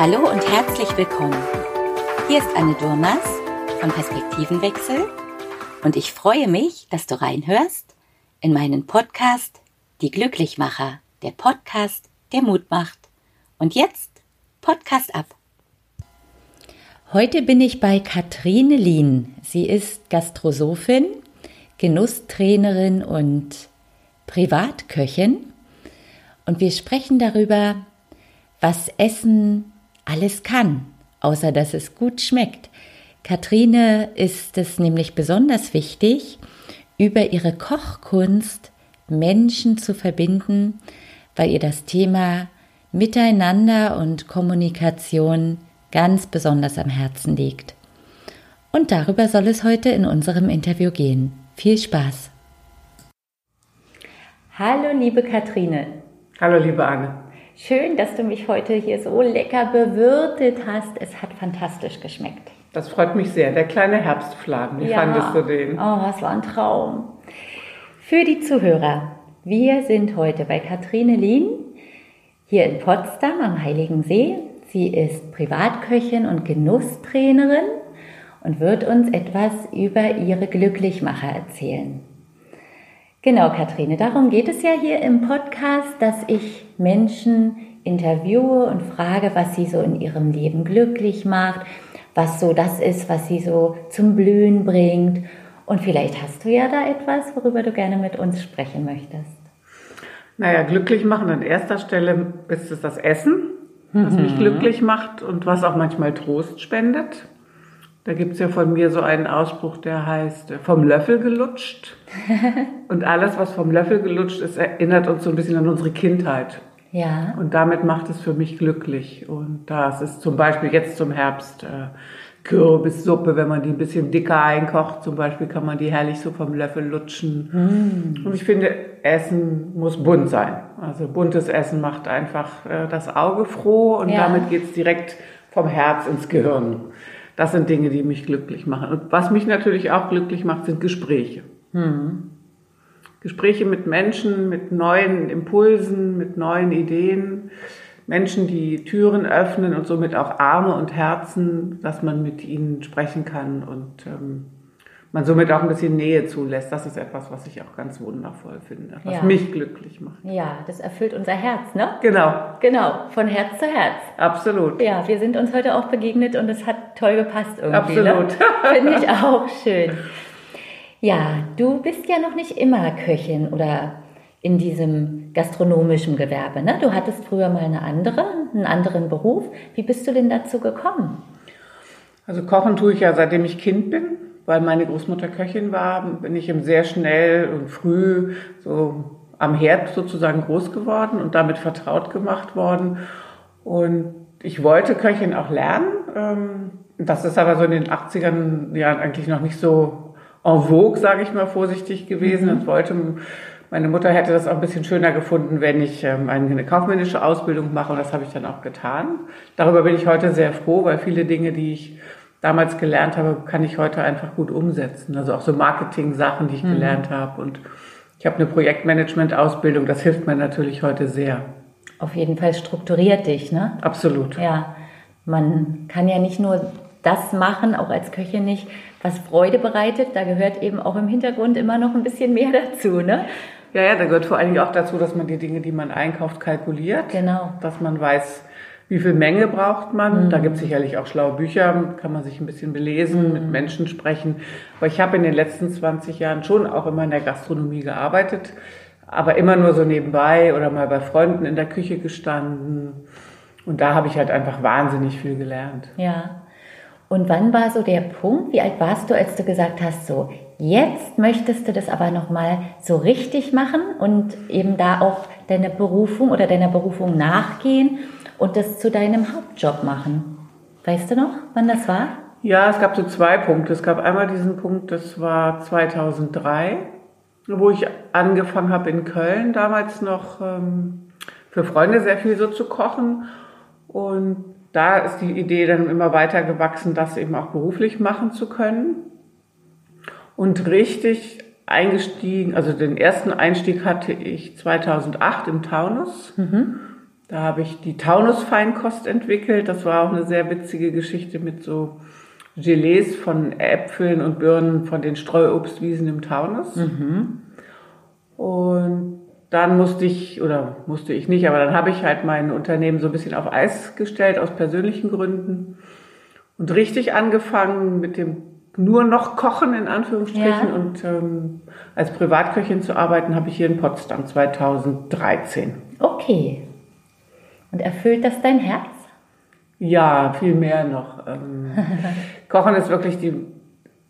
Hallo und herzlich willkommen. Hier ist Anne Durmas von Perspektivenwechsel und ich freue mich, dass du reinhörst in meinen Podcast Die Glücklichmacher, der Podcast, der Mut macht. Und jetzt Podcast ab. Heute bin ich bei Katrine Lien. Sie ist Gastrosophin, Genusstrainerin und Privatköchin. Und wir sprechen darüber, was Essen alles kann, außer dass es gut schmeckt. Katrine ist es nämlich besonders wichtig, über ihre Kochkunst Menschen zu verbinden, weil ihr das Thema Miteinander und Kommunikation ganz besonders am Herzen liegt. Und darüber soll es heute in unserem Interview gehen. Viel Spaß! Hallo, liebe Katrine. Hallo, liebe Anne. Schön, dass du mich heute hier so lecker bewirtet hast. Es hat fantastisch geschmeckt. Das freut mich sehr. Der kleine Herbstfladen, wie ja. fandest du den? Oh, was war ein Traum. Für die Zuhörer, wir sind heute bei Katrine Lien hier in Potsdam am Heiligen See. Sie ist Privatköchin und Genusstrainerin und wird uns etwas über ihre Glücklichmacher erzählen. Genau, Katrine, darum geht es ja hier im Podcast, dass ich Menschen interviewe und frage, was sie so in ihrem Leben glücklich macht, was so das ist, was sie so zum Blühen bringt. Und vielleicht hast du ja da etwas, worüber du gerne mit uns sprechen möchtest. Naja, glücklich machen an erster Stelle ist es das Essen, was mhm. mich glücklich macht und was auch manchmal Trost spendet. Da gibt es ja von mir so einen Ausspruch, der heißt, vom Löffel gelutscht. und alles, was vom Löffel gelutscht ist, erinnert uns so ein bisschen an unsere Kindheit. Ja. Und damit macht es für mich glücklich. Und das ist zum Beispiel jetzt zum Herbst äh, Kürbissuppe, wenn man die ein bisschen dicker einkocht, zum Beispiel kann man die herrlich so vom Löffel lutschen. Mm. Und ich finde, Essen muss bunt sein. Also buntes Essen macht einfach äh, das Auge froh und ja. damit geht es direkt vom Herz ins Gehirn. Das sind Dinge, die mich glücklich machen. Und was mich natürlich auch glücklich macht, sind Gespräche. Hm. Gespräche mit Menschen, mit neuen Impulsen, mit neuen Ideen. Menschen, die Türen öffnen und somit auch Arme und Herzen, dass man mit ihnen sprechen kann und ähm, man somit auch ein bisschen Nähe zulässt. Das ist etwas, was ich auch ganz wundervoll finde, was ja. mich glücklich macht. Ja, das erfüllt unser Herz, ne? Genau. Genau, von Herz zu Herz. Absolut. Ja, wir sind uns heute auch begegnet und es hat toll gepasst irgendwie. Ne? Absolut. Ne? Finde ich auch schön. Ja, du bist ja noch nicht immer Köchin oder in diesem gastronomischen Gewerbe. Ne? Du hattest früher mal eine andere, einen anderen Beruf. Wie bist du denn dazu gekommen? Also kochen tue ich ja seitdem ich Kind bin weil meine Großmutter Köchin war, bin ich eben sehr schnell und früh so am Herd sozusagen groß geworden und damit vertraut gemacht worden. Und ich wollte Köchin auch lernen. Ähm, das ist aber so in den 80ern Jahren eigentlich noch nicht so en vogue, sage ich mal vorsichtig gewesen. Mhm. wollte, meine Mutter hätte das auch ein bisschen schöner gefunden, wenn ich ähm, eine kaufmännische Ausbildung mache und das habe ich dann auch getan. Darüber bin ich heute sehr froh, weil viele Dinge, die ich damals gelernt habe, kann ich heute einfach gut umsetzen. Also auch so Marketing-Sachen, die ich mhm. gelernt habe. Und ich habe eine Projektmanagement-Ausbildung, das hilft mir natürlich heute sehr. Auf jeden Fall strukturiert dich, ne? Absolut. Ja, man kann ja nicht nur das machen, auch als Köchin nicht, was Freude bereitet. Da gehört eben auch im Hintergrund immer noch ein bisschen mehr dazu, ne? Ja, ja, da gehört vor allen Dingen auch dazu, dass man die Dinge, die man einkauft, kalkuliert. Genau. Dass man weiß, wie viel Menge braucht man? Mhm. Da gibt es sicherlich auch schlaue Bücher, kann man sich ein bisschen belesen, mhm. mit Menschen sprechen. Aber ich habe in den letzten 20 Jahren schon auch immer in der Gastronomie gearbeitet, aber immer nur so nebenbei oder mal bei Freunden in der Küche gestanden. Und da habe ich halt einfach wahnsinnig viel gelernt. Ja. Und wann war so der Punkt? Wie alt warst du, als du gesagt hast, so jetzt möchtest du das aber noch mal so richtig machen und eben da auch deine Berufung oder deiner Berufung nachgehen? Und das zu deinem Hauptjob machen. Weißt du noch, wann das war? Ja, es gab so zwei Punkte. Es gab einmal diesen Punkt, das war 2003, wo ich angefangen habe in Köln, damals noch ähm, für Freunde sehr viel so zu kochen. Und da ist die Idee dann immer weiter gewachsen, das eben auch beruflich machen zu können. Und richtig eingestiegen, also den ersten Einstieg hatte ich 2008 im Taunus. Mhm. Da habe ich die Taunus-Feinkost entwickelt. Das war auch eine sehr witzige Geschichte mit so Gelees von Äpfeln und Birnen von den Streuobstwiesen im Taunus. Mhm. Und dann musste ich, oder musste ich nicht, aber dann habe ich halt mein Unternehmen so ein bisschen auf Eis gestellt aus persönlichen Gründen und richtig angefangen mit dem nur noch Kochen in Anführungsstrichen ja. und ähm, als Privatköchin zu arbeiten habe ich hier in Potsdam 2013. Okay. Erfüllt das dein Herz? Ja, viel mehr noch. Ähm, Kochen ist wirklich die,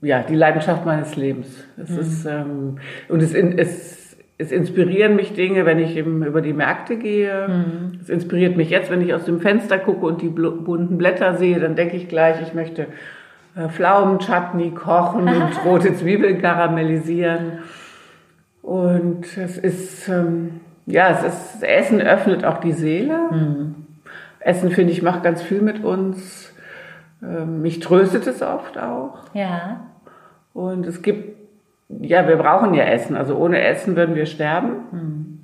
ja, die Leidenschaft meines Lebens. Es mhm. ist, ähm, und es, es es inspirieren mich Dinge, wenn ich eben über die Märkte gehe. Mhm. Es inspiriert mich jetzt, wenn ich aus dem Fenster gucke und die bunten Blätter sehe, dann denke ich gleich, ich möchte äh, Pflaumenchutney kochen und rote Zwiebeln karamellisieren. Und es ist, ähm, ja, es ist, Essen öffnet auch die Seele. Mhm. Essen, finde ich, macht ganz viel mit uns. Ähm, mich tröstet es oft auch. Ja. Und es gibt ja, wir brauchen ja Essen. Also ohne Essen würden wir sterben. Mhm.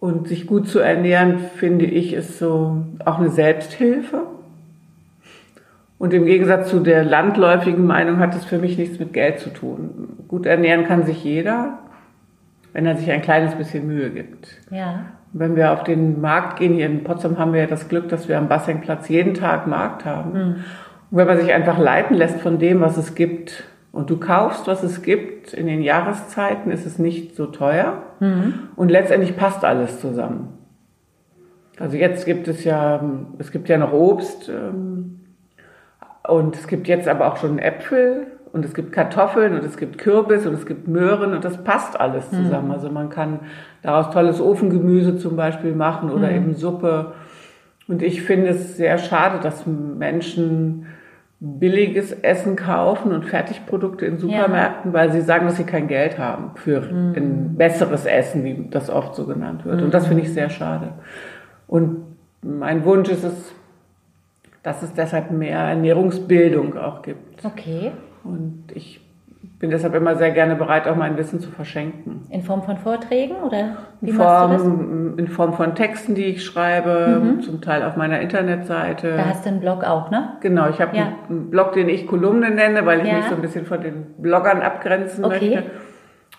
Und sich gut zu ernähren, finde ich, ist so auch eine Selbsthilfe. Und im Gegensatz zu der landläufigen Meinung hat es für mich nichts mit Geld zu tun. Gut ernähren kann sich jeder, wenn er sich ein kleines bisschen Mühe gibt. Ja. wenn wir auf den Markt gehen, hier in Potsdam haben wir ja das Glück, dass wir am Bassengplatz jeden Tag Markt haben. Mhm. Und wenn man sich einfach leiten lässt von dem, was es gibt, und du kaufst, was es gibt, in den Jahreszeiten ist es nicht so teuer mhm. und letztendlich passt alles zusammen. Also jetzt gibt es ja, es gibt ja noch Obst ähm, und es gibt jetzt aber auch schon Äpfel und es gibt Kartoffeln und es gibt Kürbis und es gibt Möhren und das passt alles mhm. zusammen. Mhm. Also man kann daraus tolles Ofengemüse zum Beispiel machen oder mhm. eben Suppe. Und ich finde es sehr schade, dass Menschen billiges Essen kaufen und Fertigprodukte in Supermärkten, ja. weil sie sagen, dass sie kein Geld haben für mhm. ein besseres Essen, wie das oft so genannt wird. Mhm. Und das finde ich sehr schade. Und mein Wunsch ist es, dass es deshalb mehr Ernährungsbildung auch gibt. Okay. Und ich bin deshalb immer sehr gerne bereit, auch mein Wissen zu verschenken. In Form von Vorträgen oder wie in Form, machst du das? In Form von Texten, die ich schreibe, mhm. zum Teil auf meiner Internetseite. Da hast du einen Blog auch, ne? Genau, ich habe ja. einen Blog, den ich Kolumne nenne, weil ich ja. mich so ein bisschen von den Bloggern abgrenzen okay. möchte.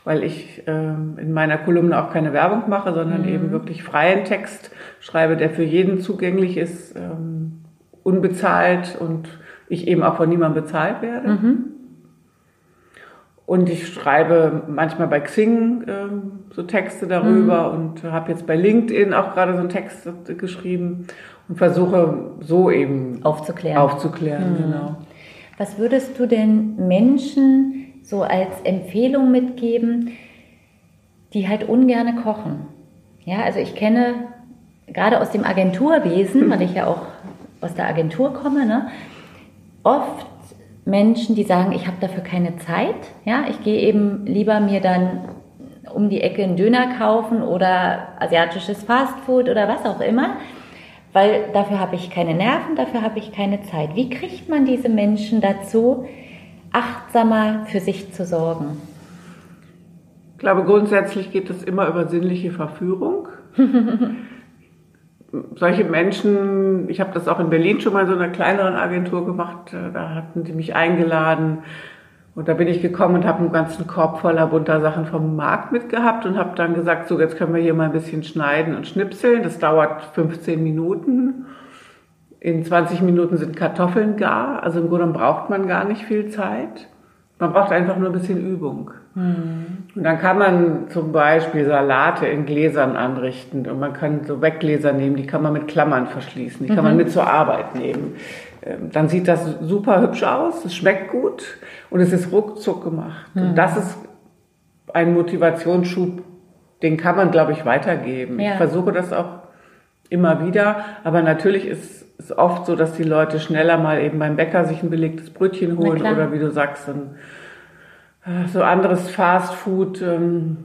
Weil ich ähm, in meiner Kolumne auch keine Werbung mache, sondern mhm. eben wirklich freien Text schreibe, der für jeden zugänglich ist, ähm, unbezahlt und ich eben auch von niemandem bezahlt werde. Mhm. Und ich schreibe manchmal bei Xing ähm, so Texte darüber mhm. und habe jetzt bei LinkedIn auch gerade so einen Text geschrieben und versuche so eben aufzuklären. Aufzuklären, mhm. genau. Was würdest du denn Menschen so als Empfehlung mitgeben, die halt ungerne kochen? Ja, also ich kenne gerade aus dem Agenturwesen, weil ich ja auch aus der Agentur komme, ne, oft Menschen, die sagen, ich habe dafür keine Zeit. Ja, ich gehe eben lieber mir dann um die Ecke einen Döner kaufen oder asiatisches Fastfood oder was auch immer, weil dafür habe ich keine Nerven, dafür habe ich keine Zeit. Wie kriegt man diese Menschen dazu, achtsamer für sich zu sorgen? Ich glaube, grundsätzlich geht es immer über sinnliche Verführung. solche Menschen, ich habe das auch in Berlin schon mal in so einer kleineren Agentur gemacht, äh, da hatten die mich eingeladen und da bin ich gekommen und habe einen ganzen Korb voller bunter Sachen vom Markt mitgehabt und habe dann gesagt, so jetzt können wir hier mal ein bisschen schneiden und schnipseln, das dauert 15 Minuten. In 20 Minuten sind Kartoffeln gar, also im Grunde braucht man gar nicht viel Zeit. Man braucht einfach nur ein bisschen Übung. Mhm. Und dann kann man zum Beispiel Salate in Gläsern anrichten und man kann so Weggläser nehmen, die kann man mit Klammern verschließen, die kann man mhm. mit zur Arbeit nehmen. Ähm, dann sieht das super hübsch aus, es schmeckt gut und es ist ruckzuck gemacht. Mhm. Und das ist ein Motivationsschub, den kann man, glaube ich, weitergeben. Ja. Ich versuche das auch immer wieder, aber natürlich ist es oft so, dass die Leute schneller mal eben beim Bäcker sich ein belegtes Brötchen holen oder wie du sagst, ein, so anderes Fastfood, ähm,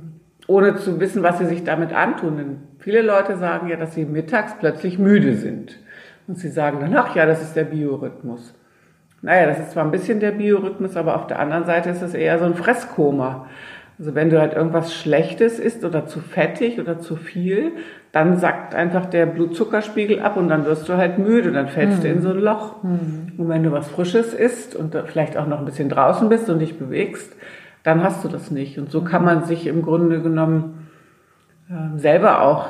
ohne zu wissen, was sie sich damit antun. Denn viele Leute sagen ja, dass sie mittags plötzlich müde sind. Und sie sagen dann, ach ja, das ist der Biorhythmus. Naja, das ist zwar ein bisschen der Biorhythmus, aber auf der anderen Seite ist es eher so ein Fresskoma. Also wenn du halt irgendwas Schlechtes isst oder zu fettig oder zu viel, dann sackt einfach der Blutzuckerspiegel ab und dann wirst du halt müde, dann fällst mhm. du in so ein Loch. Mhm. Und wenn du was Frisches isst und vielleicht auch noch ein bisschen draußen bist und dich bewegst, dann hast du das nicht. Und so kann man sich im Grunde genommen äh, selber auch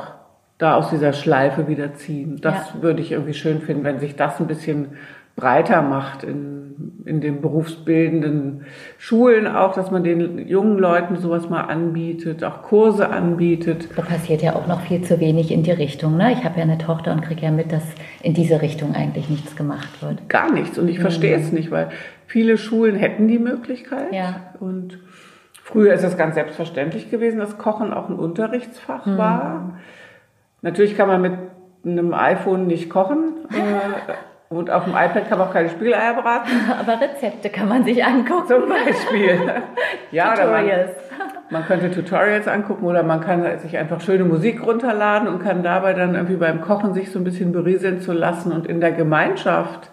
da aus dieser Schleife wieder ziehen. Das ja. würde ich irgendwie schön finden, wenn sich das ein bisschen breiter macht in, in den berufsbildenden Schulen auch, dass man den jungen Leuten sowas mal anbietet, auch Kurse anbietet. Da passiert ja auch noch viel zu wenig in die Richtung. Ne? Ich habe ja eine Tochter und kriege ja mit, dass in diese Richtung eigentlich nichts gemacht wird. Gar nichts und ich mhm. verstehe es nicht, weil viele Schulen hätten die Möglichkeit ja. und früher ist es ganz selbstverständlich gewesen, dass Kochen auch ein Unterrichtsfach mhm. war. Natürlich kann man mit einem iPhone nicht kochen. Äh, und auf dem iPad kann man auch keine Spiegeleier braten. Aber Rezepte kann man sich angucken. Zum Beispiel. ja, Tutorials. Man, man, könnte Tutorials angucken oder man kann sich einfach schöne Musik runterladen und kann dabei dann irgendwie beim Kochen sich so ein bisschen berieseln zu lassen. Und in der Gemeinschaft,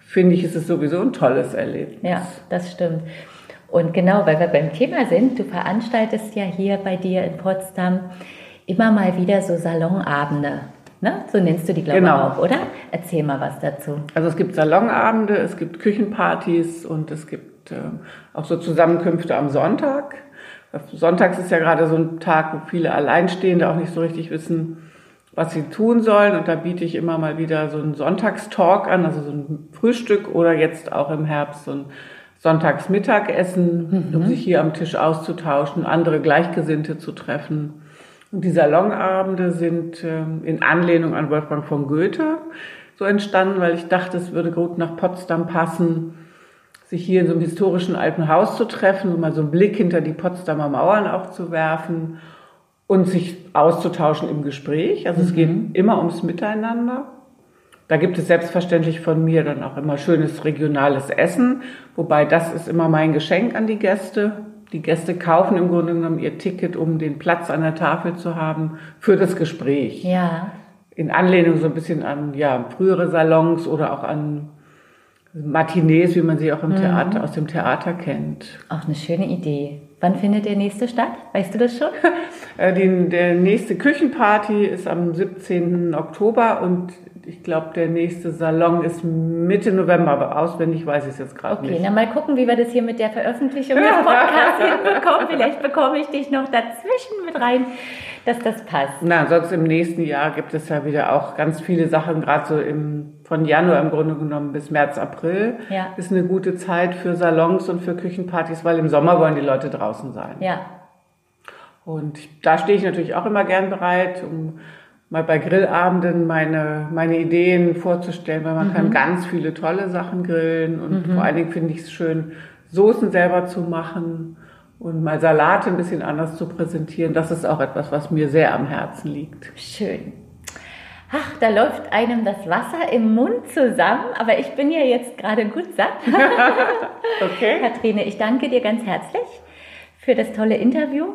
finde ich, ist es sowieso ein tolles Erlebnis. Ja, das stimmt. Und genau, weil wir beim Thema sind, du veranstaltest ja hier bei dir in Potsdam immer mal wieder so Salonabende. Ne? So nennst du die, glaube ich, genau. auch, oder? Erzähl mal was dazu. Also es gibt Salonabende, es gibt Küchenpartys und es gibt äh, auch so Zusammenkünfte am Sonntag. Sonntags ist ja gerade so ein Tag, wo viele Alleinstehende auch nicht so richtig wissen, was sie tun sollen. Und da biete ich immer mal wieder so einen Sonntagstalk an, also so ein Frühstück oder jetzt auch im Herbst so ein Sonntagsmittagessen, mhm. um sich hier am Tisch auszutauschen, andere Gleichgesinnte zu treffen. Und die Salonabende sind ähm, in Anlehnung an Wolfgang von Goethe so entstanden, weil ich dachte, es würde gut nach Potsdam passen, sich hier in so einem historischen alten Haus zu treffen und mal so einen Blick hinter die Potsdamer Mauern auch zu werfen und sich auszutauschen im Gespräch. Also es geht mhm. immer ums Miteinander. Da gibt es selbstverständlich von mir dann auch immer schönes regionales Essen, wobei das ist immer mein Geschenk an die Gäste die Gäste kaufen im Grunde genommen ihr Ticket, um den Platz an der Tafel zu haben für das Gespräch. Ja. In Anlehnung so ein bisschen an ja, frühere Salons oder auch an Matinees, wie man sie auch im mhm. Theater, aus dem Theater kennt. Auch eine schöne Idee. Wann findet der nächste statt? Weißt du das schon? Äh, die, der nächste Küchenparty ist am 17. Oktober und ich glaube, der nächste Salon ist Mitte November, aber auswendig weiß ich es jetzt gerade okay, nicht. Okay, dann mal gucken, wie wir das hier mit der Veröffentlichung des Podcasts hinbekommen. Vielleicht bekomme ich dich noch dazwischen mit rein, dass das passt. Na, sonst im nächsten Jahr gibt es ja wieder auch ganz viele Sachen, gerade so im, von Januar im Grunde genommen bis März, April. Ja. Ist eine gute Zeit für Salons und für Küchenpartys, weil im Sommer wollen die Leute draußen sein. Ja. Und da stehe ich natürlich auch immer gern bereit, um mal bei Grillabenden meine, meine Ideen vorzustellen, weil man mhm. kann ganz viele tolle Sachen grillen und mhm. vor allen Dingen finde ich es schön, Soßen selber zu machen und mal Salate ein bisschen anders zu präsentieren. Das ist auch etwas, was mir sehr am Herzen liegt. Schön. Ach, da läuft einem das Wasser im Mund zusammen, aber ich bin ja jetzt gerade gut satt. okay. Katrine, ich danke dir ganz herzlich für das tolle Interview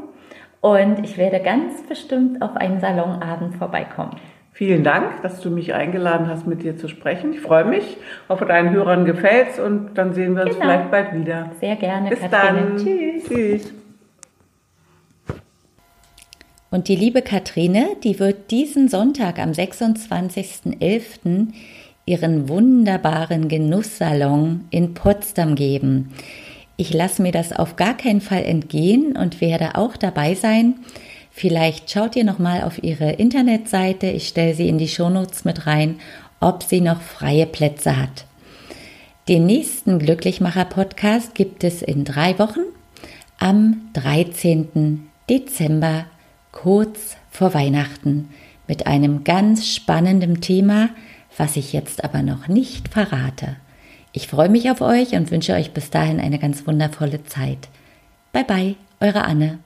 und ich werde ganz bestimmt auf einen Salonabend vorbeikommen. Vielen Dank, dass du mich eingeladen hast, mit dir zu sprechen. Ich freue mich. Hoffe, deinen Hörern gefällt's und dann sehen wir uns genau. vielleicht bald wieder. Sehr gerne. Bis Katrin. dann. Tschüss. Tschüss. Und die liebe Katrine, die wird diesen Sonntag am 26.11. ihren wunderbaren Genusssalon in Potsdam geben. Ich lasse mir das auf gar keinen Fall entgehen und werde auch dabei sein. Vielleicht schaut ihr noch mal auf ihre Internetseite, ich stelle sie in die Shownotes mit rein, ob sie noch freie Plätze hat. Den nächsten Glücklichmacher Podcast gibt es in drei Wochen am 13. Dezember, kurz vor Weihnachten, mit einem ganz spannenden Thema, was ich jetzt aber noch nicht verrate. Ich freue mich auf euch und wünsche euch bis dahin eine ganz wundervolle Zeit. Bye bye, eure Anne.